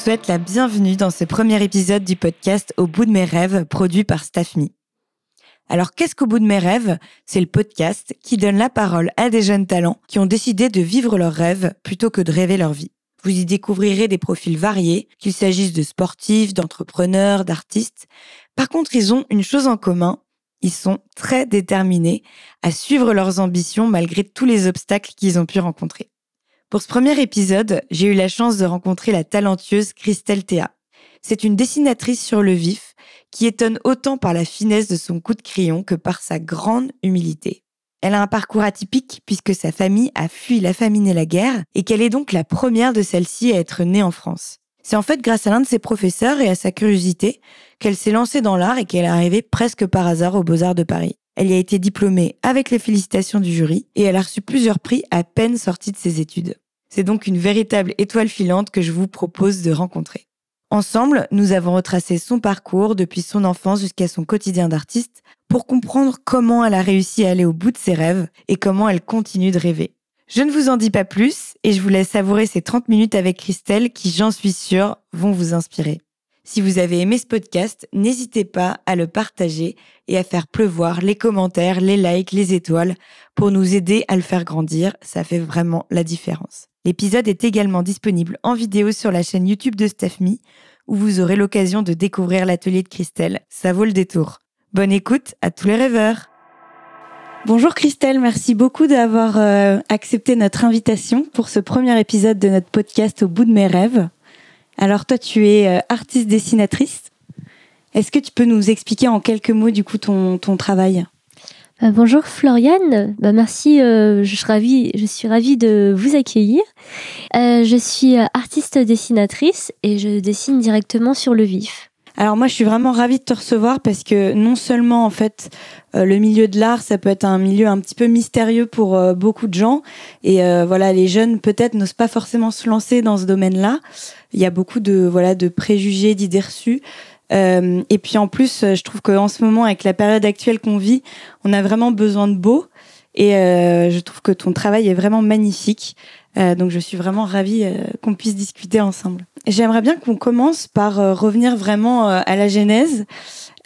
souhaite la bienvenue dans ce premier épisode du podcast Au bout de mes rêves, produit par Staffme. Alors qu'est-ce qu'Au bout de mes rêves? C'est le podcast qui donne la parole à des jeunes talents qui ont décidé de vivre leurs rêves plutôt que de rêver leur vie. Vous y découvrirez des profils variés, qu'il s'agisse de sportifs, d'entrepreneurs, d'artistes. Par contre, ils ont une chose en commun, ils sont très déterminés à suivre leurs ambitions malgré tous les obstacles qu'ils ont pu rencontrer. Pour ce premier épisode, j'ai eu la chance de rencontrer la talentueuse Christelle Théa. C'est une dessinatrice sur le vif qui étonne autant par la finesse de son coup de crayon que par sa grande humilité. Elle a un parcours atypique puisque sa famille a fui la famine et la guerre et qu'elle est donc la première de celle-ci à être née en France. C'est en fait grâce à l'un de ses professeurs et à sa curiosité qu'elle s'est lancée dans l'art et qu'elle est arrivée presque par hasard aux Beaux-Arts de Paris. Elle y a été diplômée avec les félicitations du jury et elle a reçu plusieurs prix à peine sortie de ses études. C'est donc une véritable étoile filante que je vous propose de rencontrer. Ensemble, nous avons retracé son parcours depuis son enfance jusqu'à son quotidien d'artiste pour comprendre comment elle a réussi à aller au bout de ses rêves et comment elle continue de rêver. Je ne vous en dis pas plus et je vous laisse savourer ces 30 minutes avec Christelle qui, j'en suis sûre, vont vous inspirer. Si vous avez aimé ce podcast, n'hésitez pas à le partager et à faire pleuvoir les commentaires, les likes, les étoiles pour nous aider à le faire grandir. Ça fait vraiment la différence. L'épisode est également disponible en vidéo sur la chaîne YouTube de StaffMe où vous aurez l'occasion de découvrir l'atelier de Christelle. Ça vaut le détour. Bonne écoute à tous les rêveurs. Bonjour Christelle, merci beaucoup d'avoir euh, accepté notre invitation pour ce premier épisode de notre podcast Au bout de mes rêves. Alors toi, tu es euh, artiste dessinatrice. Est-ce que tu peux nous expliquer en quelques mots du coup ton, ton travail? Euh, bonjour Floriane, bah, merci, ravie, je suis ravie de vous accueillir. je suis artiste dessinatrice et je dessine directement sur le vif. Alors moi, je suis vraiment ravie de te recevoir parce que non seulement en fait euh, le milieu de l'art, ça peut être un milieu un petit peu mystérieux pour euh, beaucoup de gens et euh, voilà, les jeunes peut-être n'osent pas forcément se lancer dans ce domaine-là. Il y a beaucoup de voilà de préjugés, d'idées reçues. et puis en plus, je trouve qu'en ce moment, avec la période actuelle qu'on vit, on a vraiment besoin de beau. Et je trouve que ton travail est vraiment magnifique. donc je suis vraiment ravie qu'on puisse discuter ensemble. J'aimerais bien qu'on commence par euh, revenir vraiment euh, à la genèse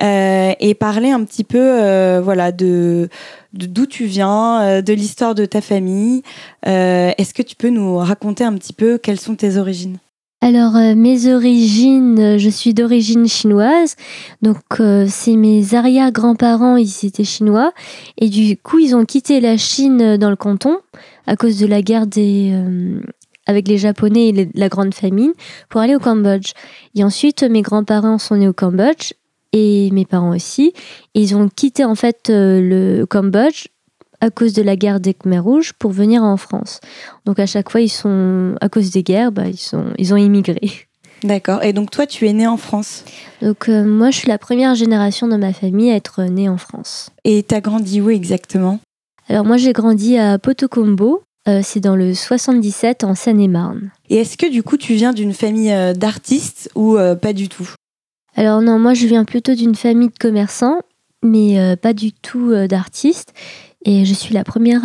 euh, et parler un petit peu, voilà, de d'où tu viens, de l'histoire de ta famille. Est-ce que tu peux nous raconter un petit peu quelles sont tes origines? Alors mes origines, je suis d'origine chinoise, donc c'est mes arrière-grands-parents, ils étaient chinois, et du coup ils ont quitté la Chine dans le canton à cause de la guerre des, avec les Japonais et la grande famine pour aller au Cambodge. Et ensuite, mes grands-parents sont nés au Cambodge et mes parents aussi. ils ont quitté en fait euh, le Cambodge à cause de la guerre des Khmer Rouges pour venir en France. Donc à chaque fois, ils sont à cause des guerres, bah, ils sont ils ont immigré. D'accord. Et donc toi, tu es née en France? Donc euh, moi, je suis la première génération de ma famille à être née en France. Et tu as grandi où exactement? Alors moi, j'ai grandi à Potocombo, euh, c'est dans le 77 en Seine-et-Marne. Et est-ce que du coup tu viens d'une famille euh, d'artistes ou euh, pas du tout? Alors non, moi je viens plutôt d'une famille de commerçants, mais pas du tout d'artistes. Et je suis la première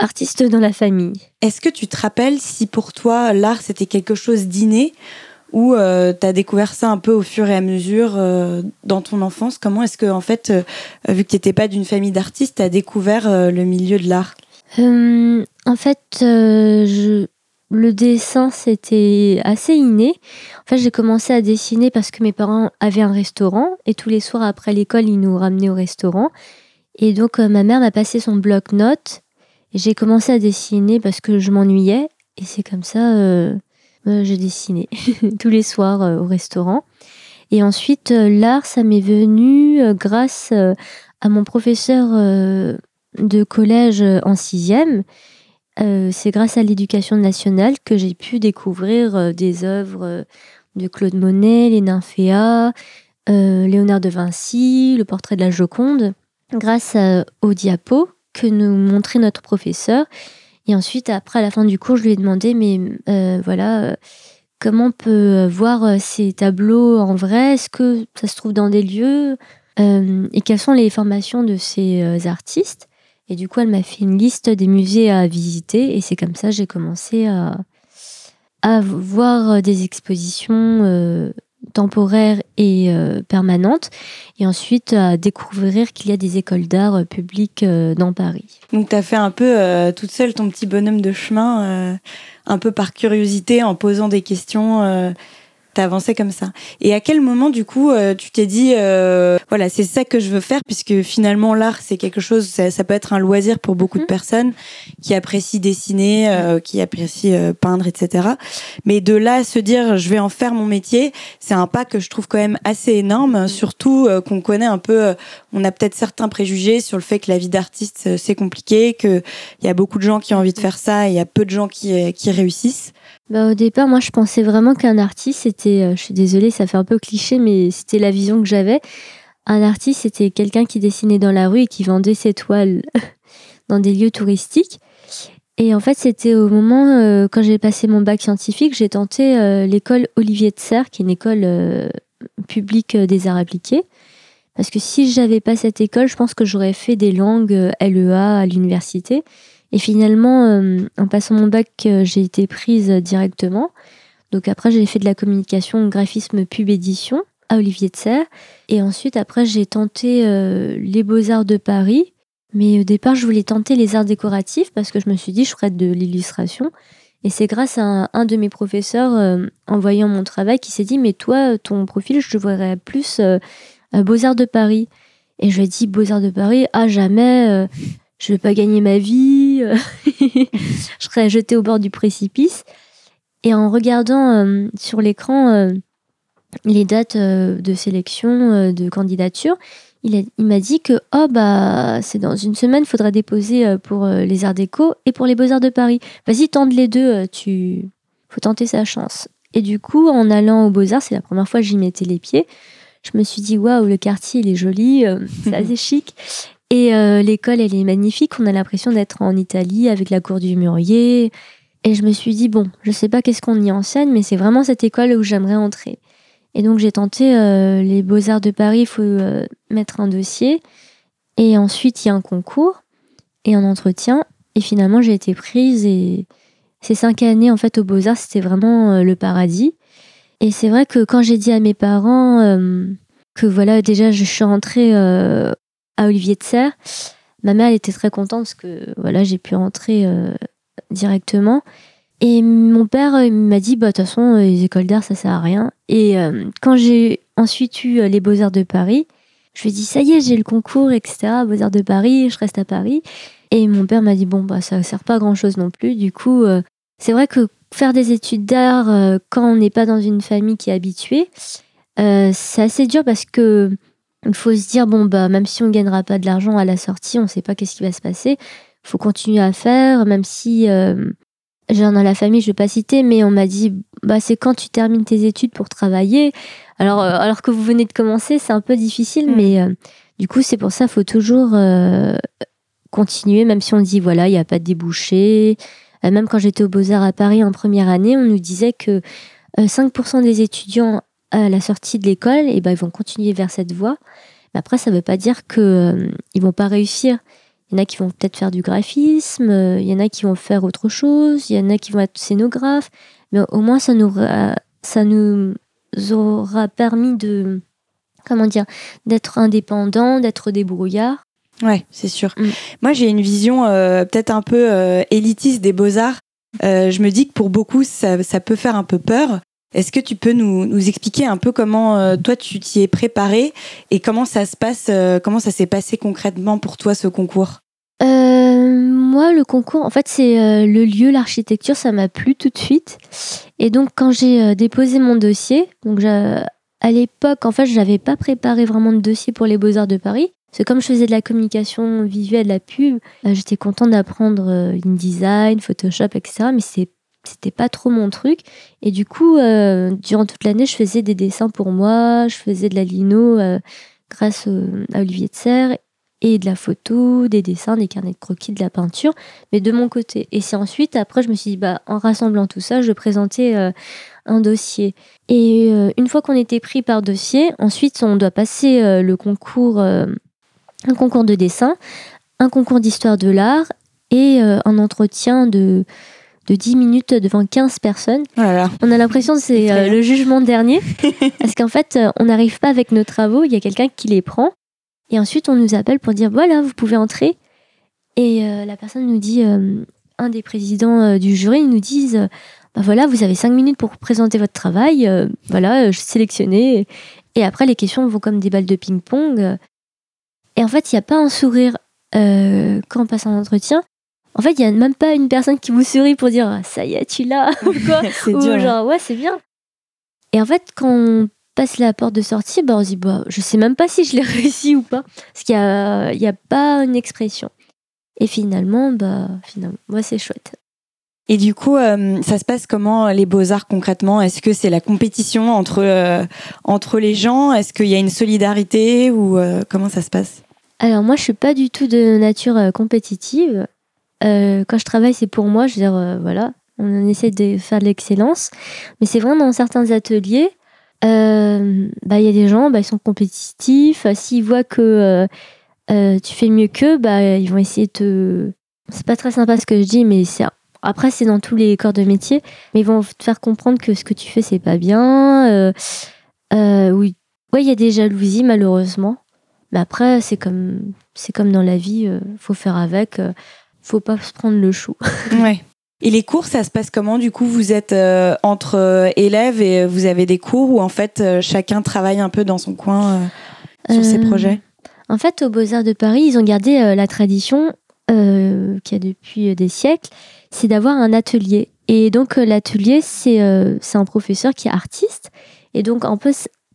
artiste dans la famille. Est-ce que tu te rappelles si pour toi l'art c'était quelque chose d'inné ou tu as découvert ça un peu au fur et à mesure dans ton enfance? Comment est-ce que, en fait, vu que tu n'étais pas d'une famille d'artistes, tu as découvert le milieu de l'art? Euh, en fait, euh, le dessin, c'était assez inné. En fait, j'ai commencé à dessiner parce que mes parents avaient un restaurant et tous les soirs après l'école, ils nous ramenaient au restaurant. Et donc, euh, ma mère m'a passé son bloc-notes j'ai commencé à dessiner parce que je m'ennuyais. Et c'est comme ça, euh, je dessinais tous les soirs au restaurant. Et ensuite, l'art, ça m'est venu grâce à mon professeur de collège en sixième, euh, c'est grâce à l'éducation nationale que j'ai pu découvrir euh, des œuvres euh, de Claude Monet, les Nymphéas, Léonard de Vinci, le portrait de la Joconde, grâce au diapo que nous montrait notre professeur. Et ensuite, après, à la fin du cours, je lui ai demandé, mais voilà, comment on peut voir ces tableaux en vrai? Est-ce que ça se trouve dans des lieux? Et quelles sont les formations de ces artistes? Et du coup, elle m'a fait une liste des musées à visiter et c'est comme ça que j'ai commencé à, voir des expositions temporaires et permanentes, et ensuite à découvrir qu'il y a des écoles d'art publiques dans Paris. Donc tu as fait un peu toute seule ton petit bonhomme de chemin, un peu par curiosité, en posant des questions t'as avancé comme ça. Et à quel moment, du coup, euh, tu t'es dit, euh, voilà, c'est ça que je veux faire, puisque finalement, l'art, c'est quelque chose, ça, peut être un loisir pour beaucoup de mhm. personnes qui apprécient dessiner, euh, qui apprécient peindre, etc. Mais de là à se dire, je vais en faire mon métier, c'est un pas que je trouve quand même assez énorme, mhm. surtout qu'on connaît un peu, on a peut-être certains préjugés sur le fait que la vie d'artiste, c'est compliqué, qu'il y a beaucoup de gens qui ont envie de faire ça et il y a peu de gens qui, qui réussissent. Bah, au départ, moi, je pensais vraiment qu'un artiste, c'était, euh, je suis désolée, ça fait un peu cliché, mais c'était la vision que j'avais. Un artiste, c'était quelqu'un qui dessinait dans la rue et qui vendait ses toiles dans des lieux touristiques. Et en fait, c'était au moment, euh, quand j'ai passé mon bac scientifique, j'ai tenté euh, l'école Olivier de Serres, qui est une école publique des arts appliqués. Parce que si j'avais pas cette école, je pense que j'aurais fait des langues LEA à l'université. Et finalement, euh, en passant mon bac, euh, j'ai été prise directement. Donc après, j'ai fait de la communication, graphisme, pub, édition à Olivier de Serres. Et ensuite, après, j'ai tenté euh, les beaux-arts de Paris. Mais au départ, je voulais tenter les arts décoratifs parce que je me suis dit, je ferais de l'illustration. Et c'est grâce à un, de mes professeurs, en voyant mon travail, qui s'est dit, mais toi, ton profil, je te verrais plus Beaux-Arts de Paris. Et je lui ai dit, Beaux-Arts de Paris, à ah, jamais, je vais pas gagner ma vie, euh, je serais jetée au bord du précipice. Et en regardant euh, sur l'écran euh, les dates de sélection, de candidature, il, m'a dit que oh bah c'est dans une semaine, il faudra déposer pour les arts déco et pour les beaux-arts de Paris. Vas-y, tente les deux, tu faut tenter sa chance. Et du coup, en allant aux beaux-arts, c'est la première fois que j'y mettais les pieds. Je me suis dit waouh, le quartier il est joli, c'est assez chic. Et euh, l'école, elle est magnifique. On a l'impression d'être en Italie avec la cour du mûrier. Et je me suis dit, bon, je sais pas qu'est-ce qu'on y enseigne, mais c'est vraiment cette école où j'aimerais entrer. Et donc j'ai tenté euh, les beaux-arts de Paris, il faut euh, mettre un dossier. Et ensuite, il y a un concours et un entretien. Et finalement, j'ai été prise. Et ces cinq années, en fait, aux beaux-arts, c'était vraiment le paradis. Et c'est vrai que quand j'ai dit à mes parents que voilà, déjà, je suis rentrée à Olivier de Serre. Ma mère était très contente parce que voilà, j'ai pu rentrer euh, directement. Et mon père euh, m'a dit, bah, de toute façon, euh, les écoles d'art, ça sert à rien. Et quand j'ai ensuite eu les Beaux-Arts de Paris, je lui ai dit, ça y est, j'ai le concours, etc., Beaux-Arts de Paris, je reste à Paris. Et mon père m'a dit, bon, bah, ça sert pas à grand chose non plus. Du coup, c'est vrai que faire des études d'art quand on n'est pas dans une famille qui est habituée, c'est assez dur parce que il faut se dire, bon, bah, même si on ne gagnera pas de l'argent à la sortie, on ne sait pas qu'est-ce qui va se passer. Il faut continuer à faire, même si euh, j'ai dans la famille, je ne vais pas citer, mais on m'a dit, bah, c'est quand tu termines tes études pour travailler. Alors, euh, alors que vous venez de commencer, c'est un peu difficile, mm. mais euh, du coup, c'est pour ça qu'il faut toujours continuer, même si on dit, voilà, il n'y a pas de débouché. même quand j'étais au Beaux-Arts à Paris en première année, on nous disait que 5% des étudiants à la sortie de l'école, et eh ben, ils vont continuer vers cette voie. Mais après, ça ne veut pas dire qu'ils euh, ne vont pas réussir. Il y en a qui vont peut-être faire du graphisme, euh, il y en a qui vont faire autre chose, il y en a qui vont être scénographes. Mais au moins, ça nous, ça nous aura permis de, comment dire, d'être indépendant, d'être débrouillard. Ouais, c'est sûr. Mm. Moi, j'ai une vision euh, peut-être un peu élitiste des beaux-arts. je me dis que pour beaucoup, ça, ça, peut faire un peu peur. Est-ce que tu peux nous, expliquer un peu comment euh, toi tu t'y es préparé et comment ça se passe, euh, comment ça s'est passé concrètement pour toi ce concours? Euh, Moi, le concours, en fait, c'est le lieu, l'architecture, ça m'a plu tout de suite. Et donc, quand j'ai déposé mon dossier, donc à l'époque, en fait, je n'avais pas préparé vraiment de dossier pour les Beaux Arts de Paris. C'est comme je faisais de la communication visuelle, de la pub, j'étais contente d'apprendre InDesign, Photoshop, etc. Mais c'est c'était pas trop mon truc. Et du coup, euh, durant toute l'année, je faisais des dessins pour moi, je faisais de la lino euh, grâce à Olivier de Serre et de la photo, des dessins, des carnets de croquis, de la peinture, mais de mon côté. Et c'est ensuite, après, je me suis dit, bah, en rassemblant tout ça, je présentais euh, un dossier. Et une fois qu'on était pris par dossier, ensuite, on doit passer le concours, un concours de dessin, un concours d'histoire de l'art et un entretien de de 10 minutes devant 15 personnes. On a l'impression que c'est euh, le jugement dernier. parce qu'en fait, euh, on n'arrive pas avec nos travaux, il y a quelqu'un qui les prend. Et ensuite, on nous appelle pour dire voilà, vous pouvez entrer. Et euh, la personne nous dit, euh, un des présidents du jury nous dit bah voilà, vous avez 5 minutes pour présenter votre travail. voilà, je sélectionné. Et après, les questions vont comme des balles de ping-pong. Et en fait, il n'y a pas un sourire quand on passe un entretien. En fait, il n'y a même pas une personne qui vous sourit pour dire Ah, ça y est, tu l'as. ou quoi. Ou dur. hein. genre, ouais, c'est bien. Et en fait, quand on passe la porte de sortie, bah, on se dit, bah, je sais même pas si je l'ai réussi ou pas. Parce qu'il n'y a, y a pas une expression. Et finalement, bah, finalement, moi, c'est chouette. Et du coup, euh, ça se passe comment les beaux-arts concrètement? Est-ce que c'est la compétition entre, euh, entre les gens? Est-ce qu'il y a une solidarité ou euh, comment ça se passe? Alors, moi, je suis pas du tout de nature compétitive. Euh, quand je travaille, c'est pour moi. Je veux dire, euh, voilà, on essaie de faire de l'excellence. Mais c'est vrai, dans certains ateliers, euh, bah, il y a des gens, bah, ils sont compétitifs. S'ils voient que tu fais mieux qu'eux, bah, ils vont essayer de te. C'est pas très sympa ce que je dis, mais c'est. Après, c'est dans tous les corps de métier, mais ils vont te faire comprendre que ce que tu fais, c'est pas bien. Oui, il y a des jalousies, malheureusement. Mais après, c'est comme, comme dans la vie, euh, faut faire avec. Euh, faut pas se prendre le chou. Ouais. Et les cours, ça se passe comment Du coup, vous êtes euh, entre euh, élèves et vous avez des cours où en fait euh, chacun travaille un peu dans son coin euh, sur ses Euh, projets? En fait, aux Beaux-Arts de Paris, ils ont gardé euh, la tradition euh, qu'il y a depuis euh, des siècles, c'est d'avoir un atelier. Et donc, euh, l'atelier, c'est euh, un professeur qui est artiste. Et donc,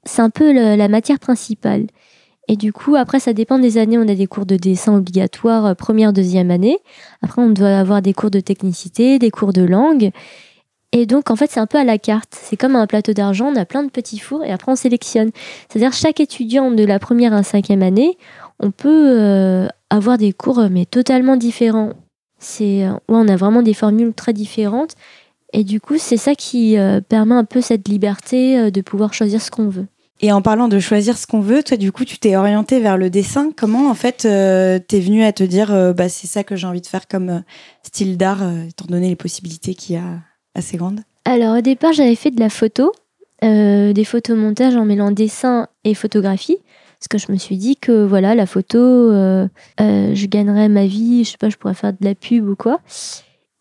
c'est un peu le- la matière principale. Et du coup, après, ça dépend des années. On a des cours de dessin obligatoires, euh, première, deuxième année. Après, on doit avoir des cours de technicité, des cours de langue. Et donc, en fait, c'est un peu à la carte. C'est comme un plateau d'argent, on a plein de petits fours et après, on sélectionne. C'est-à-dire, chaque étudiant de la première à la cinquième année, on peut euh, avoir des cours, euh, mais totalement différents. C'est, euh, ouais, on a vraiment des formules très différentes. Et du coup, c'est ça qui euh, permet un peu cette liberté euh, de pouvoir choisir ce qu'on veut. Et en parlant de choisir ce qu'on veut, toi du coup tu t'es orienté vers le dessin. Comment en fait euh, t'es venu à te dire euh, bah c'est ça que j'ai envie de faire comme euh, style d'art euh, étant donné les possibilités qu'il y a assez grandes? Alors, au départ, j'avais fait de la photo, des photomontages en mêlant dessin et photographie. Parce que je me suis dit que voilà, la photo, je gagnerais ma vie, je sais pas, je pourrais faire de la pub ou quoi.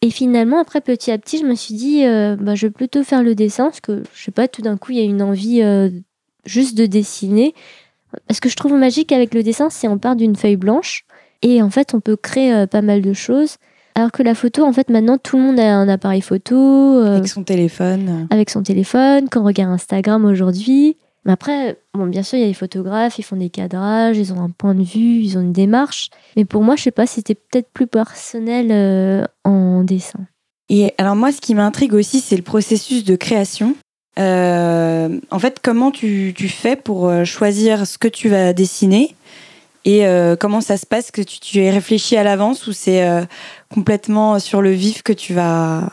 Et finalement, après, petit à petit, je me suis dit, bah, je vais plutôt faire le dessin, parce que, je sais pas, tout d'un coup, il y a une envie juste de dessiner. Parce que je trouve magique avec le dessin, c'est on part d'une feuille blanche, et en fait, on peut créer euh, pas mal de choses. Alors que la photo, en fait, maintenant, tout le monde a un appareil photo. euh, avec son téléphone. avec son téléphone, quand on regarde Instagram aujourd'hui. Mais après, bon, bien sûr, il y a des photographes, ils font des cadrages, ils ont un point de vue, ils ont une démarche. Mais pour moi, je sais pas, c'était peut-être plus personnel euh, en dessin. Et alors moi, ce qui m'intrigue aussi, c'est le processus de création. Euh, en fait, comment tu, fais pour euh, choisir ce que tu vas dessiner et euh, comment ça se passe? Que tu, tu es réfléchi à l'avance ou c'est complètement sur le vif que tu vas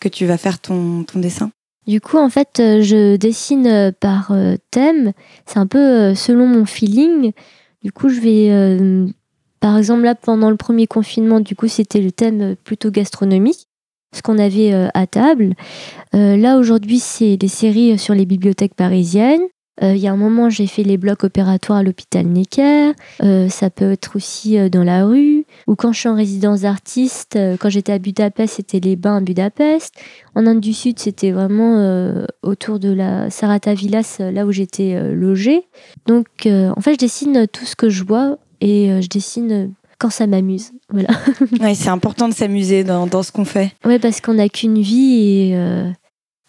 que tu vas faire ton, dessin? Du coup, en fait, je dessine par thème. C'est un peu selon mon feeling. Du coup, je vais, par exemple, là, pendant le premier confinement, du coup, c'était le thème plutôt gastronomique, ce qu'on avait euh, à table. Euh, là, aujourd'hui, c'est les séries sur les bibliothèques parisiennes. Euh, Il y a un moment, j'ai fait les blocs opératoires à l'hôpital Necker. Euh, ça peut être aussi euh, dans la rue. Ou quand je suis en résidence d'artiste, euh, quand j'étais à Budapest, c'était les bains à Budapest. En Inde du Sud, c'était vraiment euh, autour de la Sarata Villas, euh, là où j'étais euh, logée. Donc, euh, en fait, je dessine tout ce que je vois et euh, je dessine euh, quand ça m'amuse. Voilà. ouais, C'est important de s'amuser dans, dans ce qu'on fait. Ouais, parce qu'on n'a qu'une vie et euh,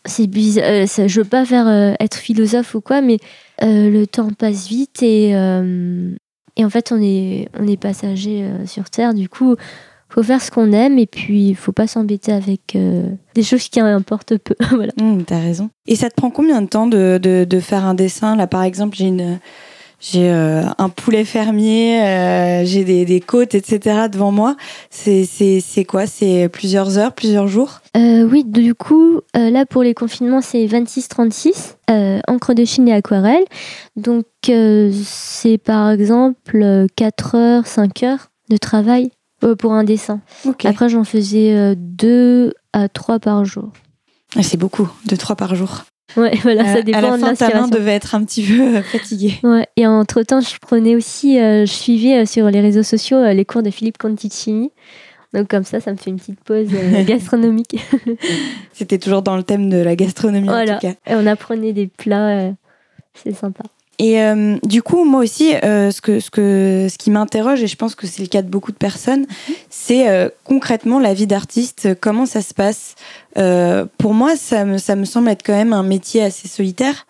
c'est bizarre. euh, ça- je veux pas faire euh, être philosophe ou quoi, mais euh, le temps passe vite et, et en fait, on est, on est passager sur Terre. Du coup, faut faire ce qu'on aime et puis il faut pas s'embêter avec des choses qui importent peu. voilà. Hum, T'as raison. Et ça te prend combien de temps de, de, de faire un dessin? Là, par exemple, j'ai une j'ai euh, un poulet fermier, euh, j'ai des, des côtes, etc. devant moi. C'est quoi? C'est plusieurs heures, plusieurs jours? Euh, oui, du coup, euh, là pour les confinements, c'est 26-36, euh, encre de Chine et aquarelle. Donc, euh, c'est par exemple euh, 4 heures, 5 heures de travail. pour un dessin. Ok. Après, j'en faisais euh, deux à trois par jour. Ah, C'est beaucoup, deux, trois par jour. Ouais, voilà, ça dépend à la de fin, ta main devait être un petit peu euh, fatiguée. Ouais. Et entre temps, je prenais aussi, euh, je suivais euh, sur les réseaux sociaux les cours de Philippe Conticini. Donc comme ça, ça me fait une petite pause euh, gastronomique. C'était toujours dans le thème de la gastronomie Voilà. en tout cas. Et on apprenait des plats, euh, c'est sympa. Et euh, du coup, moi aussi, euh, ce, que, ce, que, ce qui m'interroge, et je pense que c'est le cas de beaucoup de personnes, c'est euh, concrètement la vie d'artiste, comment ça se passe? Pour moi, ça me, ça me semble être quand même un métier assez solitaire.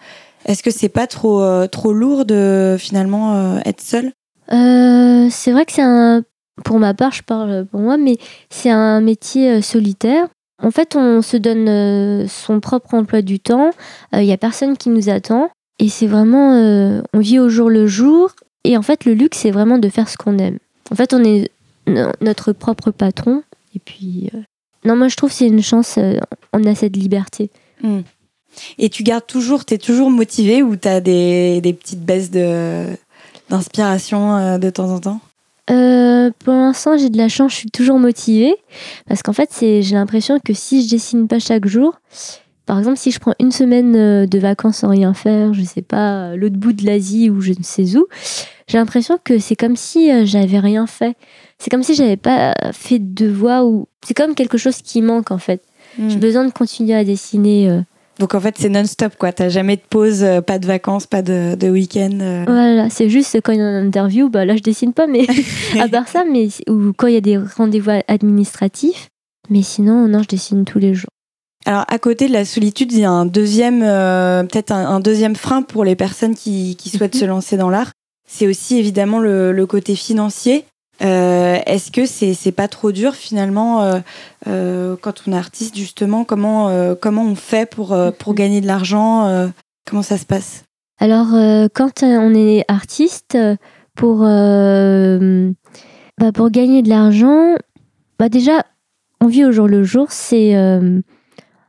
Est-ce que c'est pas trop, trop lourd de finalement être seul c'est vrai que c'est un, pour ma part, je parle pour moi, mais c'est un métier solitaire. En fait, on se donne son propre emploi du temps. Il y a personne qui nous attend. Et c'est vraiment, euh, on vit au jour le jour. Et en fait, le luxe, c'est vraiment de faire ce qu'on aime. En fait, on est no- notre propre patron. Et puis, euh, non, moi, je trouve que c'est une chance. euh, on a cette liberté. Et tu gardes toujours, t'es toujours motivé ou t'as des, des petites baisses de, d'inspiration de temps en temps? Euh, pour l'instant, j'ai de la chance, je suis toujours motivée. Parce qu'en fait, c'est, j'ai l'impression que si je dessine pas chaque jour, par exemple, si je prends une semaine euh, de vacances sans rien faire, je sais pas, à l'autre bout de l'Asie ou je ne sais où, j'ai l'impression que c'est comme si euh, j'avais rien fait. C'est comme si j'avais pas fait de devoir ou c'est comme quelque chose qui manque en fait. J'ai besoin de continuer à dessiner. euh. Donc en fait, c'est non-stop quoi. T'as jamais de pause, euh, pas de vacances, pas de, de week-end. euh. Voilà, c'est juste quand il y a une interview, bah là je dessine pas, mais à part ça, mais ou quand il y a des rendez-vous administratifs. Mais sinon, non, je dessine tous les jours. Alors à côté de la solitude, il y a un deuxième, euh, peut-être un, un deuxième frein pour les personnes qui, qui souhaitent Mhm. se lancer dans l'art. C'est aussi évidemment le, le côté financier. Euh, Est-ce que c'est c'est pas trop dur finalement euh, euh, quand on est artiste justement Comment euh, comment on fait pour euh, pour Mhm. gagner de l'argent euh, Comment ça se passe? Alors, euh, quand on est artiste, pour, euh, bah, pour gagner de l'argent, bah déjà, on vit au jour le jour. C'est euh,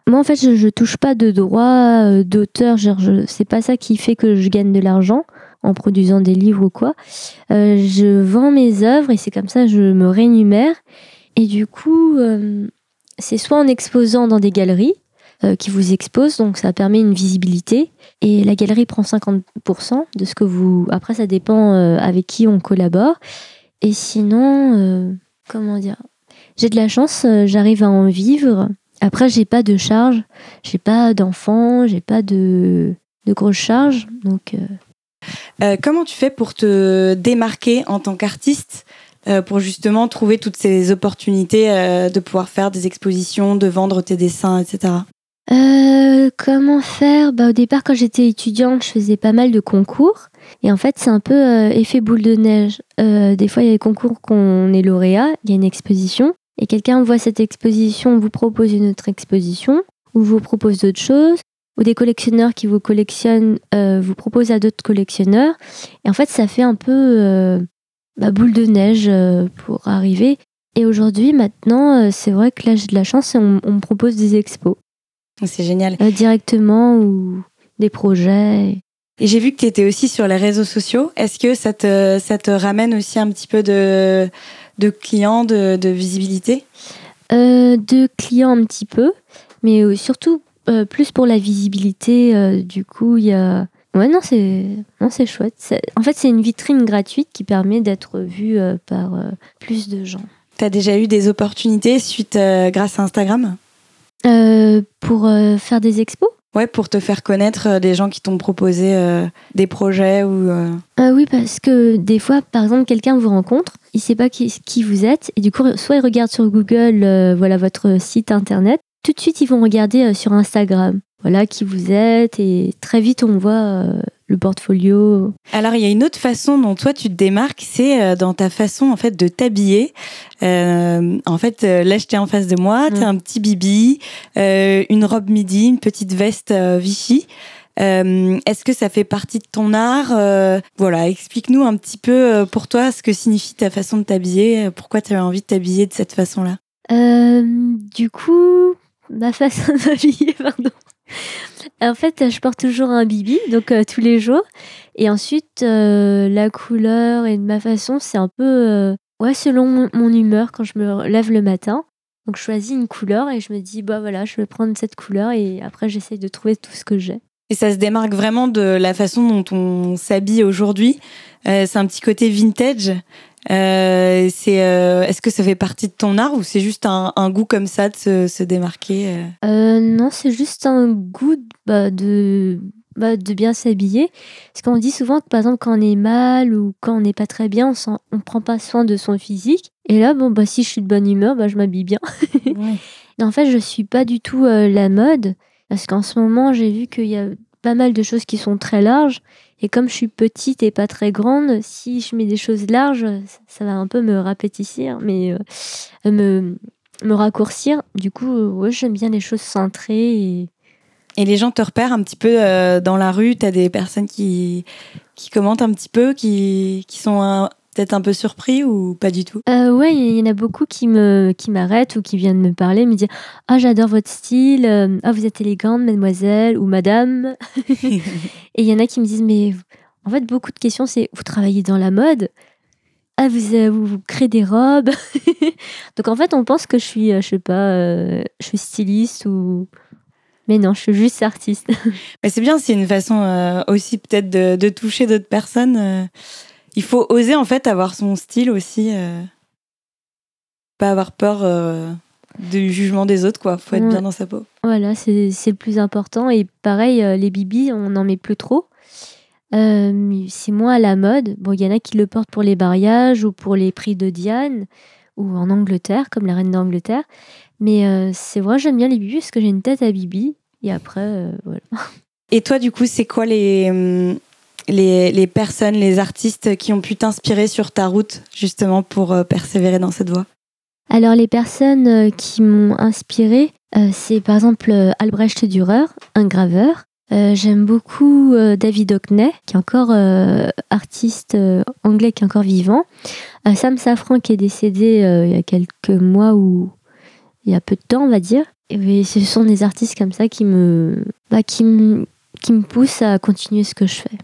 moi en fait, je, je touche pas de droits euh, d'auteur. C'est pas ça qui fait que je gagne de l'argent en produisant des livres ou quoi. Euh, je vends mes œuvres et c'est comme ça que je me rémunère. Et du coup, euh, c'est soit en exposant dans des galeries qui vous exposent, donc ça permet une visibilité. Et la galerie prend 50% de ce que vous. Après, ça dépend avec qui on collabore. Et sinon, comment dire? J'ai de la chance, j'arrive à en vivre. Après, j'ai pas de charges, j'ai pas d'enfants, j'ai pas de, de grosses charges. Donc, euh, Euh, comment tu fais pour te démarquer en tant qu'artiste euh, pour justement trouver toutes ces opportunités de pouvoir faire des expositions, de vendre tes dessins, etc. Comment faire? Bah, Au départ, quand j'étais étudiante, je faisais pas mal de concours. Et en fait, c'est un peu effet boule de neige. Des fois, il y a des concours qu'on est lauréat, il y a une exposition. Et quelqu'un voit cette exposition, vous propose une autre exposition, ou vous propose d'autres choses. Ou des collectionneurs qui vous collectionnent, euh, vous proposent à d'autres collectionneurs. Et en fait, ça fait un peu euh, bah, boule de neige euh, pour arriver. Et aujourd'hui, maintenant, euh, c'est vrai que là, j'ai de la chance et on- on me propose des expos C'est génial. directement ou des projets. Et j'ai vu que tu étais aussi sur les réseaux sociaux. Est-ce que ça te, ça te ramène aussi un petit peu de, de clients, de, de visibilité? Euh, de clients un petit peu, mais euh, surtout euh, plus pour la visibilité. euh, du coup, il y a. Ouais, non, c'est non, c'est chouette. En fait, c'est une vitrine gratuite qui permet d'être vue par plus de gens. Tu as déjà eu des opportunités suite grâce à Instagram? Pour faire des expos? Ouais, pour te faire connaître euh, des gens qui t'ont proposé euh, des projets ou. euh, Ah oui, parce que des fois, par exemple, quelqu'un vous rencontre, il sait pas qui, vous êtes, et du coup, soit il regarde sur Google, euh, voilà votre site internet, tout de suite ils vont regarder euh, sur Instagram, voilà qui vous êtes, et très vite on voit euh, le portfolio. Alors, il y a une autre façon dont toi tu te démarques, c'est euh, dans ta façon en fait de t'habiller. Euh, en fait, euh, là, j'étais en face de moi, t'as Mm. un petit bibi, euh, une robe midi, une petite veste euh, Vichy. Euh, Est-ce que ça fait partie de ton art Euh, Voilà, explique-nous un petit peu pour toi ce que signifie ta façon de t'habiller, pourquoi tu as envie de t'habiller de cette façon-là? Euh, du coup, ma façon de m'habiller, pardon. En fait, je porte toujours un bibi, donc euh, tous les jours. Et ensuite, euh, la couleur et ma façon, c'est un peu. euh, Ouais, selon mon, humeur quand je me lève le matin. Donc je choisis une couleur et je me dis bah voilà, je vais prendre cette couleur et après j'essaye de trouver tout ce que j'ai. Et ça se démarque vraiment de la façon dont on s'habille aujourd'hui. C'est un petit côté vintage. Euh, c'est, euh, est-ce que ça fait partie de ton art ou c'est juste un, un goût comme ça de se, se démarquer euh? Non, c'est juste un goût bah, de, bah, de bien s'habiller. Parce qu'on dit souvent que par exemple quand on est mal ou quand on n'est pas très bien, on on prend pas soin de son physique. Et là, bon, bah, si je suis de bonne humeur, bah, je m'habille bien. Et en fait, je suis pas du tout la mode. Parce qu'en ce moment, j'ai vu qu'il y a pas mal de choses qui sont très larges. Et comme je suis petite et pas très grande, si je mets des choses larges, ça, va un peu me rapétissir, mais euh, me, me raccourcir. Du coup, euh, ouais, j'aime bien les choses centrées. Et... Les gens te repèrent un petit peu euh, dans la rue. T'as des personnes qui qui commentent un petit peu, qui qui sont peut-être un peu surpris ou pas du tout? Euh, ouais, il y en a beaucoup qui me qui m'arrêtent ou qui viennent me parler, me dire ah j'adore votre style, euh, ah vous êtes élégante mademoiselle ou madame. et il y en a qui me disent mais en fait beaucoup de questions c'est vous travaillez dans la mode, ah vous euh, vous, vous créez des robes. Donc en fait on pense que je suis euh, je sais pas euh, je suis styliste ou mais non je suis juste artiste. Mais c'est bien, c'est une façon euh, aussi peut-être de, de toucher d'autres personnes. Il faut oser en fait avoir son style aussi. euh. Pas avoir peur euh, du jugement des autres, quoi. Faut être Ouais. bien dans sa peau. Voilà, c'est c'est le plus important. Et pareil, euh, les bibis, on n'en met plus trop. Euh, c'est moins à la mode. Bon, il y en a qui le portent pour les mariages ou pour les prix de Diane ou en Angleterre, comme la reine d'Angleterre. Mais euh, c'est vrai, j'aime bien les bibis parce que j'ai une tête à bibi. Et après, euh, voilà. Et toi, du coup, c'est quoi les, hum, les, personnes, les artistes qui ont pu t'inspirer sur ta route, justement, pour euh, persévérer dans cette voie? Alors, les personnes euh, qui m'ont inspirée, euh, c'est par exemple Albrecht Dürer, un graveur. J'aime beaucoup David Hockney, qui est encore artiste anglais, qui est encore vivant. Sam Safran, qui est décédé il y a quelques mois ou il y a peu de temps, on va dire. Et ce sont des artistes comme ça qui me, bah, qui me poussent à continuer ce que je fais.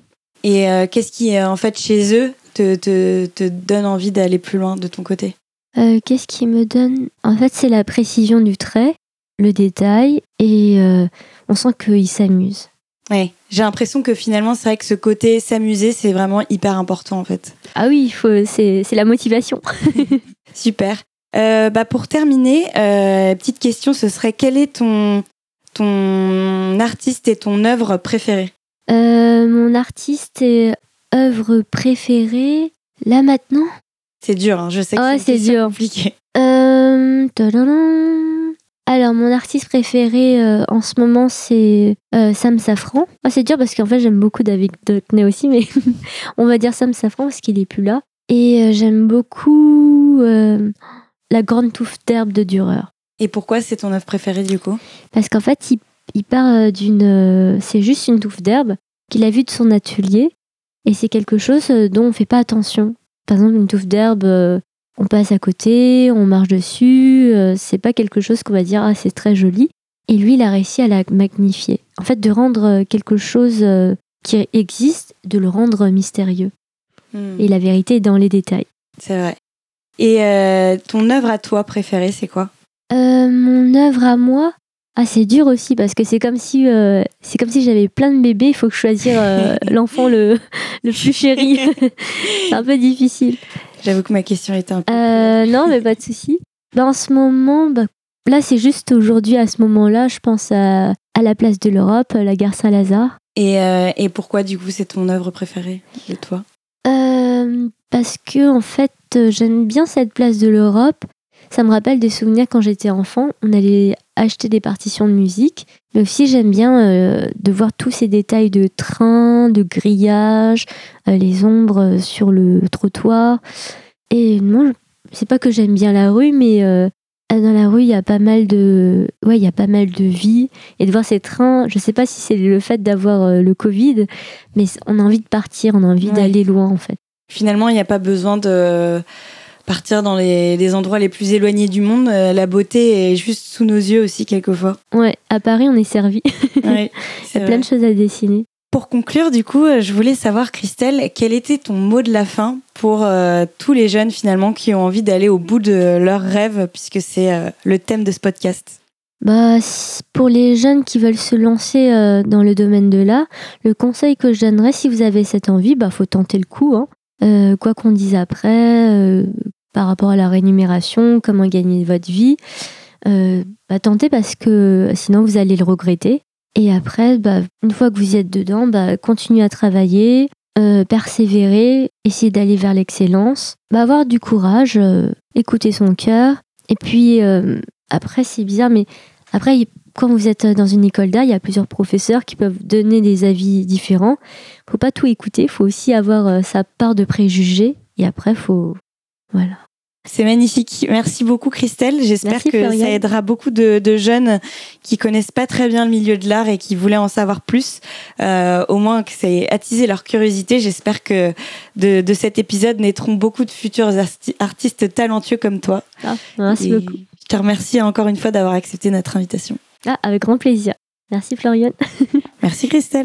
Et euh, qu'est-ce qui, euh, en fait, chez eux, te, te, te donne envie d'aller plus loin de ton côté? Euh, Qu'est-ce qui me donne En fait, c'est la précision du trait, le détail, et euh, on sent qu'ils s'amusent. Ouais, j'ai l'impression que finalement, c'est vrai que ce côté s'amuser, c'est vraiment hyper important, en fait. Ah oui, c'est, c'est la motivation. Super. Bah pour terminer, petite question, ce serait quel est ton, ton artiste et ton œuvre préférée? Euh, mon artiste et œuvre préférée, là maintenant? C'est dur, hein, je sais que Ouais, c'est dur. compliqué. Euh. Alors, mon artiste préféré euh, en ce moment, c'est euh, Sam Safran. C'est dur parce qu'en fait, j'aime beaucoup David Hockney aussi, mais on va dire Sam Safran parce qu'il est plus là. Et euh, j'aime beaucoup La Grande Touffe d'herbe de Dürer. Et pourquoi c'est ton œuvre préférée du coup? Parce qu'en fait, il, il part euh, d'une. euh, c'est juste une touffe d'herbe qu'il a vue de son atelier. Et c'est quelque chose euh, dont on fait pas attention. Par exemple, une touffe d'herbe, on passe à côté, on marche dessus. c'est pas quelque chose qu'on va dire, ah, c'est très joli. Et lui, il a réussi à la magnifier. En fait, de rendre quelque chose qui existe, de le rendre mystérieux. Hmm, Et la vérité est dans les détails. C'est vrai. Et euh, ton œuvre à toi préférée, c'est quoi? Euh, mon œuvre à moi, ah c'est dur aussi parce que c'est comme si euh, c'est comme si j'avais plein de bébés. Il faut que je choisisse euh, l'enfant le le plus chéri. c'est un peu difficile. J'avoue que ma question était un peu. Euh, non, mais pas de souci. Bah, en ce moment, bah, là c'est juste aujourd'hui à ce moment-là, je pense à, à la place de l'Europe, la gare Saint-Lazare. Et, et pourquoi du coup c'est ton œuvre préférée de toi? Parce que en fait, j'aime bien cette place de l'Europe. Ça me rappelle des souvenirs quand j'étais enfant. On allait acheter des partitions de musique, mais aussi j'aime bien euh, de voir tous ces détails de train, de grillage, euh, les ombres euh, sur le trottoir. Et moi, c'est pas que j'aime bien la rue, mais euh, dans la rue, il y a pas mal de, ouais, il y a pas mal de vie. Et de voir ces trains, je sais pas si c'est le fait d'avoir le Covid, mais on a envie de partir, on a envie Ouais. d'aller loin en fait. Finalement, il n'y a pas besoin de partir dans les, les endroits les plus éloignés du monde. Euh, la beauté est juste sous nos yeux aussi quelquefois. Ouais, à Paris, on est servi. Ouais, Il y a plein de choses à dessiner. Pour conclure, du coup, je voulais savoir, Christelle, quel était ton mot de la fin pour euh, tous les jeunes finalement qui ont envie d'aller au bout de leurs rêves, puisque c'est euh, le thème de ce podcast? Bah, pour les jeunes qui veulent se lancer euh, dans le domaine de l'art, le conseil que je donnerais, si vous avez cette envie, bah, faut tenter le coup. Hein. Quoi qu'on dise après, par rapport à la rémunération, comment gagner votre vie, bah, tentez parce que sinon vous allez le regretter. Et après, bah, une fois que vous y êtes dedans, bah, continuez à travailler, euh, persévérer, essayer d'aller vers l'excellence, bah, avoir du courage, euh, écouter son cœur. Et puis, euh, après, c'est bizarre, mais après, quand vous êtes dans une école d'art, il y a plusieurs professeurs qui peuvent donner des avis différents. Faut pas tout écouter, faut aussi avoir sa part de préjugés. Et après, faut. Voilà. C'est magnifique. Merci beaucoup Christelle. J'espère que ça aidera beaucoup de, jeunes qui connaissent pas très bien le milieu de l'art et qui voulaient en savoir plus. Euh, au moins que ça ait attisé leur curiosité. J'espère que de, cet épisode naîtront beaucoup de futurs artistes talentueux comme toi. Ah, merci beaucoup. Je te remercie encore une fois d'avoir accepté notre invitation. Ah, avec grand plaisir. Merci Florian. merci Christelle.